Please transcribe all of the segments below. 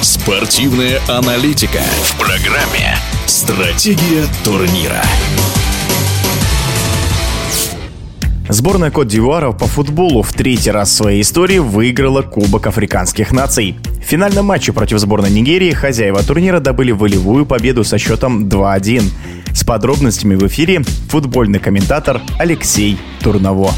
Спортивная аналитика в программе «Стратегия турнира». Сборная Кот-Дивуара по футболу в третий раз в своей истории выиграла Кубок африканских наций. В финальном матче против сборной Нигерии хозяева турнира добыли волевую победу со счетом 2-1. С подробностями в эфире футбольный комментатор Алексей Турново.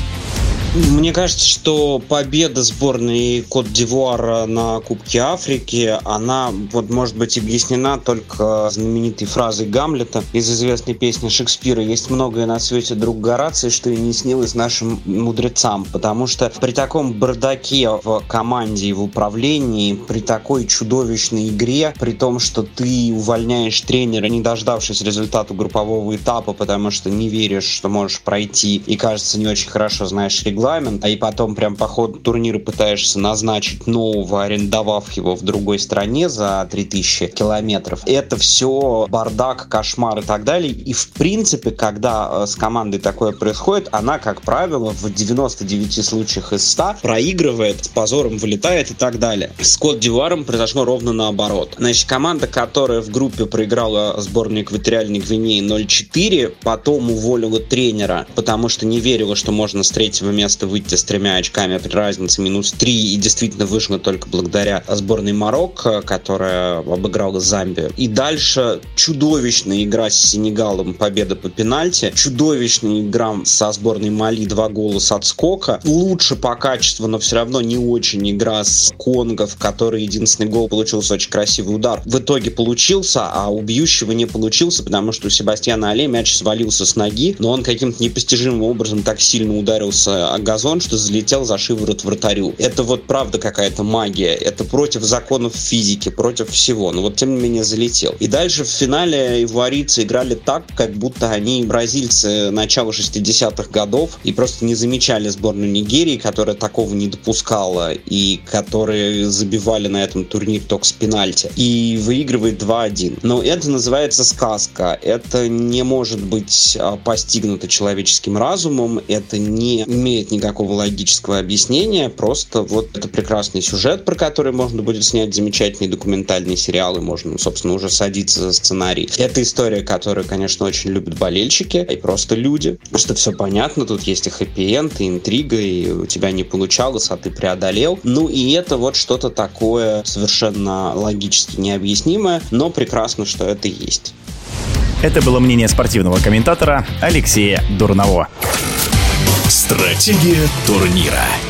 Мне кажется, что победа сборной Кот-Дивуара на Кубке Африки, она вот может быть объяснена только знаменитой фразой Гамлета из известной песни Шекспира «Есть многое на свете, друг Гораций, что и не снилось нашим мудрецам», потому что при таком бардаке в команде и в управлении, при такой чудовищной игре, при том, что ты увольняешь тренера, не дождавшись результата группового этапа, потому что не веришь, что можешь пройти и, кажется, не очень хорошо знаешь регламент, регламент, а и потом прям по ходу турнира пытаешься назначить нового, арендовав его в другой стране за 3000 километров. Это все бардак, кошмар и так далее. И в принципе, когда э, с командой такое происходит, она, как правило, в 99 случаях из 100 проигрывает, с позором вылетает и так далее. С Кот Диваром произошло ровно наоборот. Значит, команда, которая в группе проиграла сборной экваториальной Гвинеи 0-4, потом уволила тренера, потому что не верила, что можно с третьего места место выйти с тремя очками при разнице минус три. И действительно вышло только благодаря сборной Марокко, которая обыграла Замбию. И дальше чудовищная игра с Сенегалом, победа по пенальти, чудовищная игра со сборной Мали, два гола с отскока, лучше по качеству, но все равно не очень игра с Конго, в которой единственный гол получился очень красивый удар. В итоге получился, а у бьющего не получился, потому что у Себастьяна Але мяч свалился с ноги, но он каким-то непостижимым образом так сильно ударился газон, что залетел за шиворот вратарю. Это вот правда какая-то магия. Это против законов физики, против всего. Но вот тем не менее залетел. И дальше в финале ивуарийцы играли так, как будто они бразильцы начала 60-х годов и просто не замечали сборную Нигерии, которая такого не допускала и которые забивали на этом турнире только с пенальти. И выигрывает 2-1. Но это называется сказка. Это не может быть а, постигнуто человеческим разумом. Это не имеет никакого логического объяснения, просто вот это прекрасный сюжет, про который можно будет снять замечательный документальный сериал, и можно, собственно, уже садиться за сценарий. Это история, которую, конечно, очень любят болельщики и просто люди, что все понятно, тут есть и хэппи-энд, и интрига, и у тебя не получалось, а ты преодолел. Ну и это вот что-то такое совершенно логически необъяснимое, но прекрасно, что это есть. Это было мнение спортивного комментатора Алексея Дурново. Стратегия турнира.